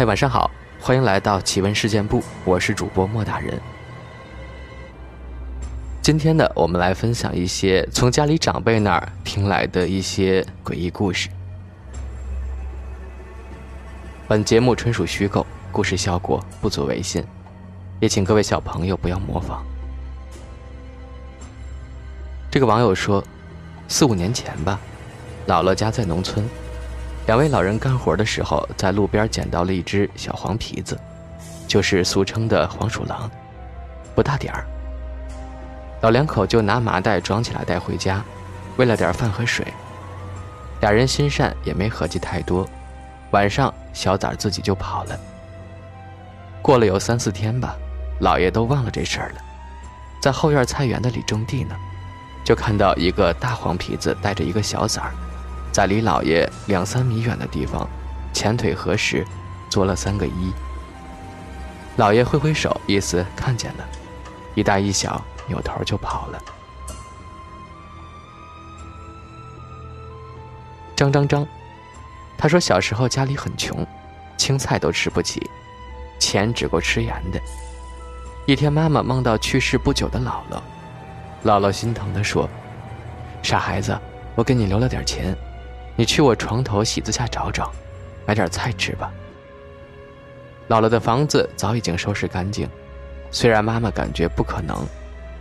嗨，晚上好，欢迎来到奇闻事件部，我是主播莫大人。今天呢，我们来分享一些从家里长辈那儿听来的一些诡异故事。本节目纯属虚构，故事效果不足为信，也请各位小朋友不要模仿。这个网友说，四五年前吧，姥姥家在农村。两位老人干活的时候，在路边捡到了一只小黄皮子，就是俗称的黄鼠狼，不大点儿。老两口就拿麻袋装起来带回家，喂了点饭和水。俩人心善，也没合计太多。晚上，小崽自己就跑了。过了有三四天吧，老爷都忘了这事儿了，在后院菜园子里种地呢，就看到一个大黄皮子带着一个小崽儿。在离老爷两三米远的地方，前腿合十，做了三个一。老爷挥挥手，意思看见了，一大一小扭头就跑了。张张张，他说小时候家里很穷，青菜都吃不起，钱只够吃盐的。一天，妈妈梦到去世不久的姥姥，姥姥心疼地说：“傻孩子，我给你留了点钱。”你去我床头席子下找找，买点菜吃吧。姥姥的房子早已经收拾干净，虽然妈妈感觉不可能，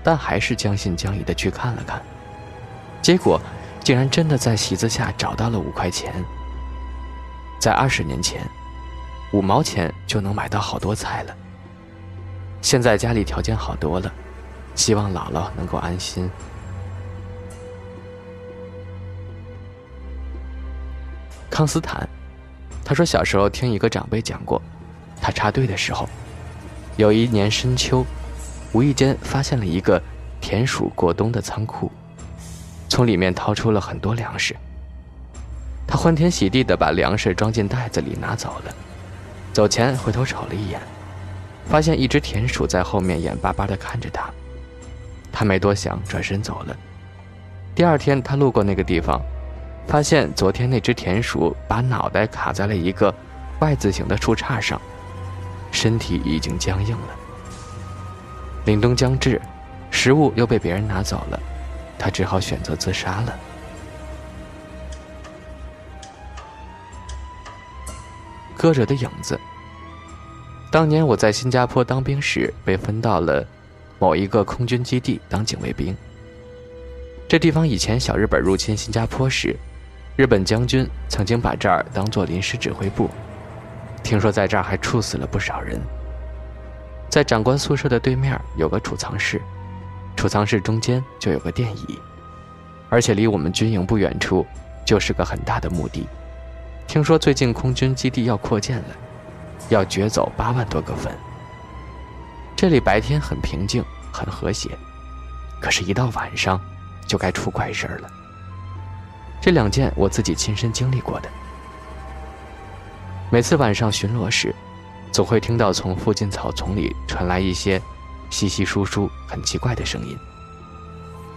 但还是将信将疑的去看了看。结果，竟然真的在席子下找到了五块钱。在二十年前，五毛钱就能买到好多菜了。现在家里条件好多了，希望姥姥能够安心。康斯坦，他说小时候听一个长辈讲过，他插队的时候，有一年深秋，无意间发现了一个田鼠过冬的仓库，从里面掏出了很多粮食。他欢天喜地地把粮食装进袋子里拿走了，走前回头瞅了一眼，发现一只田鼠在后面眼巴巴地看着他，他没多想，转身走了。第二天他路过那个地方。发现昨天那只田鼠把脑袋卡在了一个 Y 字形的树杈上，身体已经僵硬了。凛冬将至，食物又被别人拿走了，他只好选择自杀了。搁着的影子。当年我在新加坡当兵时，被分到了某一个空军基地当警卫兵。这地方以前小日本入侵新加坡时。日本将军曾经把这儿当做临时指挥部，听说在这儿还处死了不少人。在长官宿舍的对面有个储藏室，储藏室中间就有个电椅，而且离我们军营不远处就是个很大的墓地。听说最近空军基地要扩建了，要掘走八万多个坟。这里白天很平静，很和谐，可是，一到晚上就该出怪事儿了。这两件我自己亲身经历过的。每次晚上巡逻时，总会听到从附近草丛里传来一些稀稀疏疏、很奇怪的声音，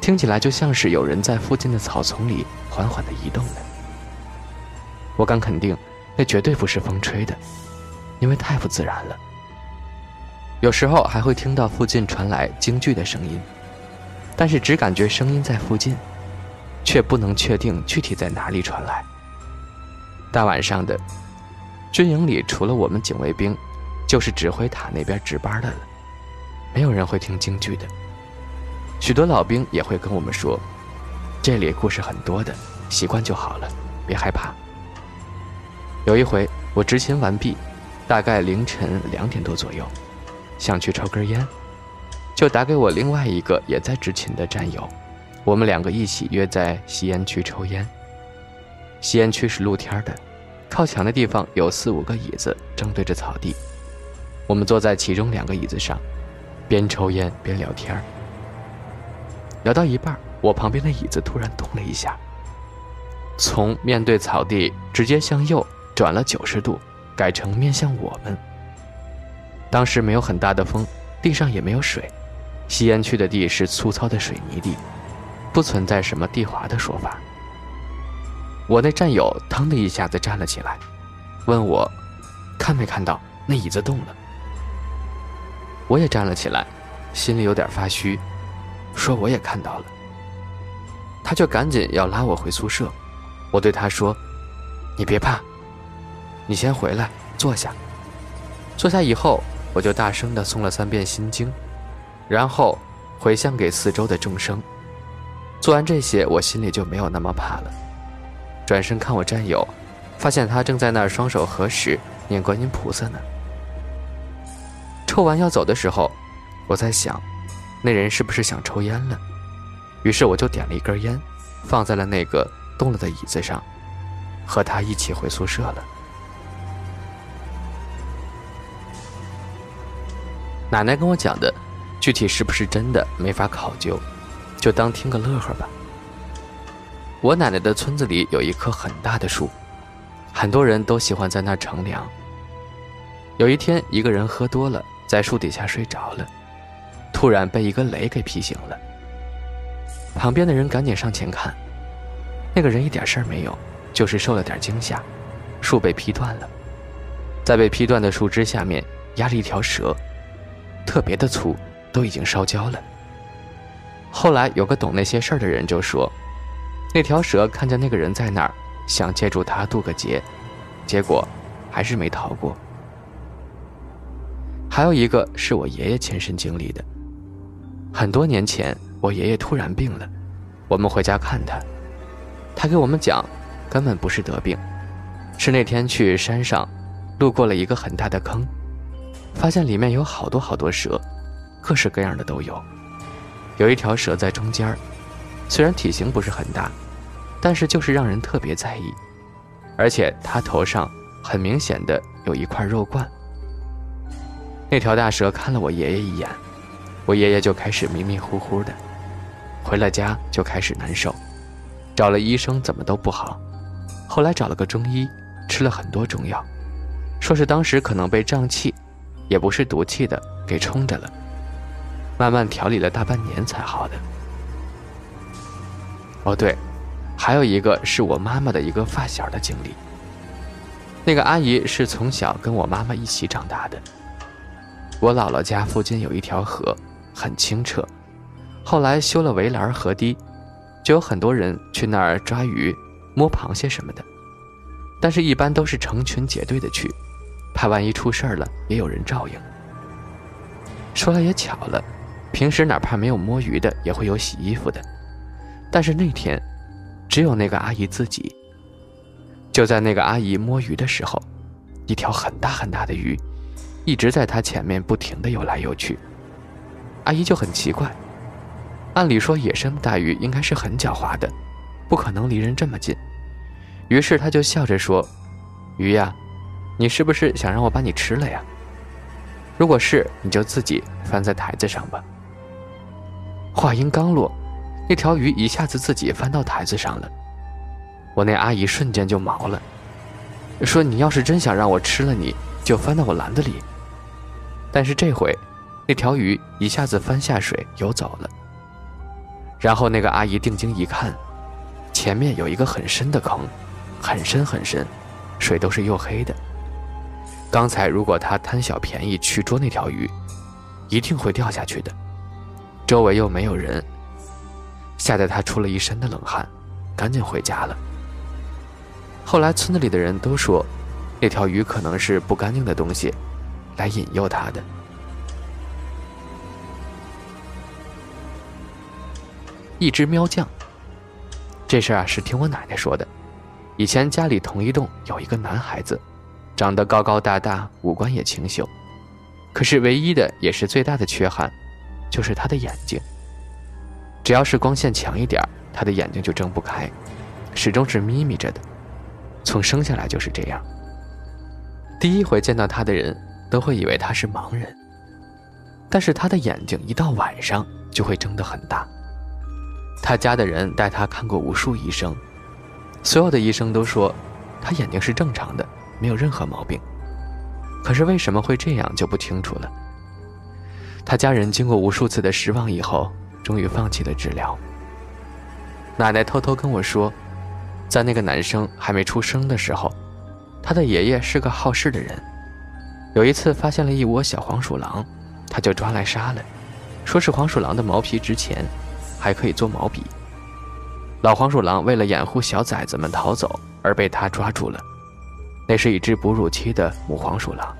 听起来就像是有人在附近的草丛里缓缓地移动呢。我敢肯定，那绝对不是风吹的，因为太不自然了。有时候还会听到附近传来京剧的声音，但是只感觉声音在附近。却不能确定具体在哪里传来。大晚上的，军营里除了我们警卫兵，就是指挥塔那边值班的了，没有人会听京剧的。许多老兵也会跟我们说，这里故事很多的，习惯就好了，别害怕。有一回我执勤完毕，大概凌晨两点多左右，想去抽根烟，就打给我另外一个也在执勤的战友。我们两个一起约在吸烟区抽烟。吸烟区是露天的，靠墙的地方有四五个椅子，正对着草地。我们坐在其中两个椅子上，边抽烟边聊天。聊到一半，我旁边的椅子突然动了一下，从面对草地直接向右转了九十度，改成面向我们。当时没有很大的风，地上也没有水，吸烟区的地是粗糙的水泥地。不存在什么地滑的说法。我那战友腾的一下子站了起来，问我：“看没看到那椅子动了？”我也站了起来，心里有点发虚，说我也看到了。他却赶紧要拉我回宿舍。我对他说：“你别怕，你先回来坐下。”坐下以后，我就大声地诵了三遍心经，然后回向给四周的众生。做完这些，我心里就没有那么怕了。转身看我战友，发现他正在那儿双手合十念观音菩萨呢。抽完要走的时候，我在想，那人是不是想抽烟了？于是我就点了一根烟，放在了那个动了的椅子上，和他一起回宿舍了。奶奶跟我讲的，具体是不是真的没法考究，就当听个乐呵吧。我奶奶的村子里有一棵很大的树，很多人都喜欢在那儿乘凉。有一天，一个人喝多了，在树底下睡着了，突然被一个雷给劈醒了。旁边的人赶紧上前看，那个人一点事儿没有，就是受了点惊吓，树被劈断了，在被劈断的树枝下面压着一条蛇。特别的粗，都已经烧焦了。后来有个懂那些事儿的人就说，那条蛇看见那个人在那儿，想借助他渡个劫，结果还是没逃过。还有一个是我爷爷亲身经历的。很多年前，我爷爷突然病了，我们回家看他，他给我们讲，根本不是得病，是那天去山上，路过了一个很大的坑。发现里面有好多好多蛇，各式各样的都有。有一条蛇在中间虽然体型不是很大，但是就是让人特别在意。而且它头上很明显的有一块肉冠。那条大蛇看了我爷爷一眼，我爷爷就开始迷迷糊糊的。回了家就开始难受，找了医生怎么都不好。后来找了个中医，吃了很多中药，说是当时可能被胀气。也不是毒气的，给冲着了，慢慢调理了大半年才好的。哦对，还有一个是我妈妈的一个发小的经历。那个阿姨是从小跟我妈妈一起长大的。我姥姥家附近有一条河，很清澈，后来修了围栏河堤，就有很多人去那儿抓鱼、摸螃蟹什么的，但是一般都是成群结队的去。怕万一出事儿了，也有人照应。说来也巧了，平时哪怕没有摸鱼的，也会有洗衣服的。但是那天，只有那个阿姨自己。就在那个阿姨摸鱼的时候，一条很大很大的鱼，一直在她前面不停的游来游去。阿姨就很奇怪，按理说野生大鱼应该是很狡猾的，不可能离人这么近。于是她就笑着说：“鱼呀。”你是不是想让我把你吃了呀？如果是，你就自己翻在台子上吧。话音刚落，那条鱼一下子自己翻到台子上了。我那阿姨瞬间就毛了，说：“你要是真想让我吃了，你就翻到我篮子里。”但是这回，那条鱼一下子翻下水游走了。然后那个阿姨定睛一看，前面有一个很深的坑，很深很深，水都是黝黑的。刚才如果她贪小便宜去捉那条鱼，一定会掉下去的。周围又没有人，吓得他出了一身的冷汗，赶紧回家了。后来村子里的人都说，那条鱼可能是不干净的东西来引诱他的。一只喵酱，这事儿啊是听我奶奶说的。以前家里同一栋有一个男孩子。长得高高大大，五官也清秀，可是唯一的也是最大的缺憾，就是他的眼睛。只要是光线强一点，他的眼睛就睁不开，始终是眯眯着的，从生下来就是这样。第一回见到他的人都会以为他是盲人，但是他的眼睛一到晚上就会睁得很大。他家的人带他看过无数医生，所有的医生都说他眼睛是正常的。没有任何毛病，可是为什么会这样就不清楚了。他家人经过无数次的失望以后，终于放弃了治疗。奶奶偷偷跟我说，在那个男生还没出生的时候，他的爷爷是个好事的人，有一次发现了一窝小黄鼠狼，他就抓来杀了，说是黄鼠狼的毛皮值钱，还可以做毛笔。老黄鼠狼为了掩护小崽子们逃走而被他抓住了，那是一只哺乳期的母黄鼠狼。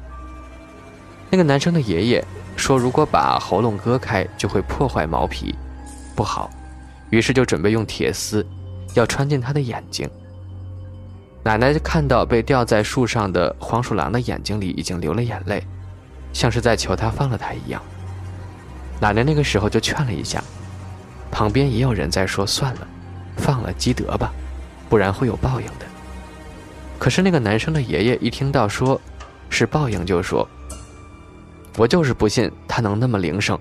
那个男生的爷爷说，如果把喉咙割开就会破坏毛皮，不好，于是就准备用铁丝，要穿进他的眼睛。奶奶看到被吊在树上的黄鼠狼的眼睛里已经流了眼泪，像是在求他放了他一样。奶奶那个时候就劝了一下，旁边也有人在说：“算了，放了积德吧，不然会有报应的。”可是那个男生的爷爷一听到说是报应，就说：“我就是不信他能那么灵圣，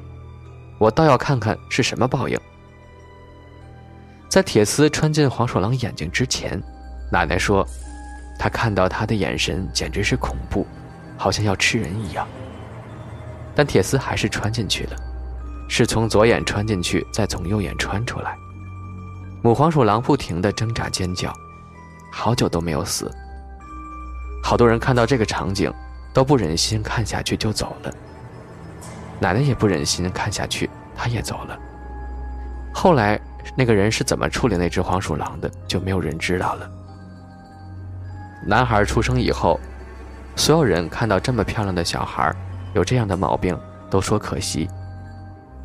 我倒要看看是什么报应。”在铁丝穿进黄鼠狼眼睛之前。奶奶说：“她看到他的眼神简直是恐怖，好像要吃人一样。但铁丝还是穿进去了，是从左眼穿进去，再从右眼穿出来。母黄鼠狼不停地挣扎尖叫，好久都没有死。好多人看到这个场景，都不忍心看下去就走了。奶奶也不忍心看下去，她也走了。后来那个人是怎么处理那只黄鼠狼的，就没有人知道了。”男孩出生以后，所有人看到这么漂亮的小孩有这样的毛病，都说可惜。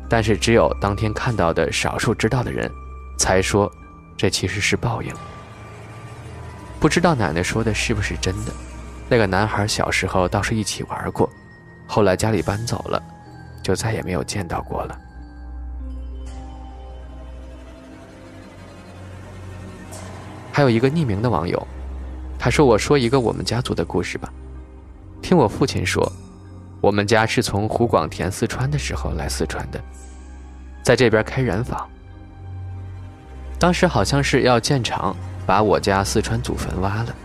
但是只有当天看到的少数知道的人，才说这其实是报应。不知道奶奶说的是不是真的？那个男孩小时候倒是一起玩过，后来家里搬走了，就再也没有见到过了。还有一个匿名的网友。他说：“我说一个我们家族的故事吧。听我父亲说，我们家是从湖广填四川的时候来四川的，在这边开染坊。当时好像是要建厂，把我家四川祖坟挖了。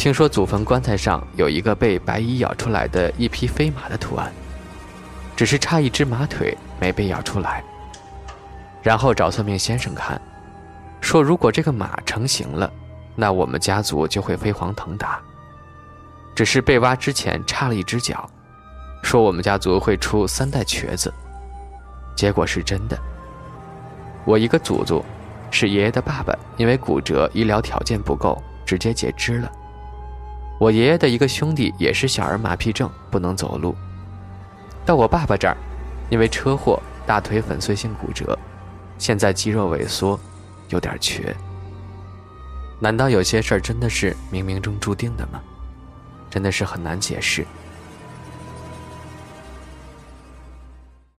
听说祖坟棺材上有一个被白蚁咬出来的一匹飞马的图案，只是差一只马腿没被咬出来。然后找算命先生看，说如果这个马成型了。”那我们家族就会飞黄腾达。只是被挖之前差了一只脚，说我们家族会出三代瘸子。结果是真的。我一个祖祖，是爷爷的爸爸，因为骨折，医疗条件不够，直接截肢了。我爷爷的一个兄弟也是小儿麻痹症，不能走路。到我爸爸这儿，因为车祸，大腿粉碎性骨折，现在肌肉萎缩，有点瘸。难道有些事儿真的是冥冥中注定的吗？真的是很难解释。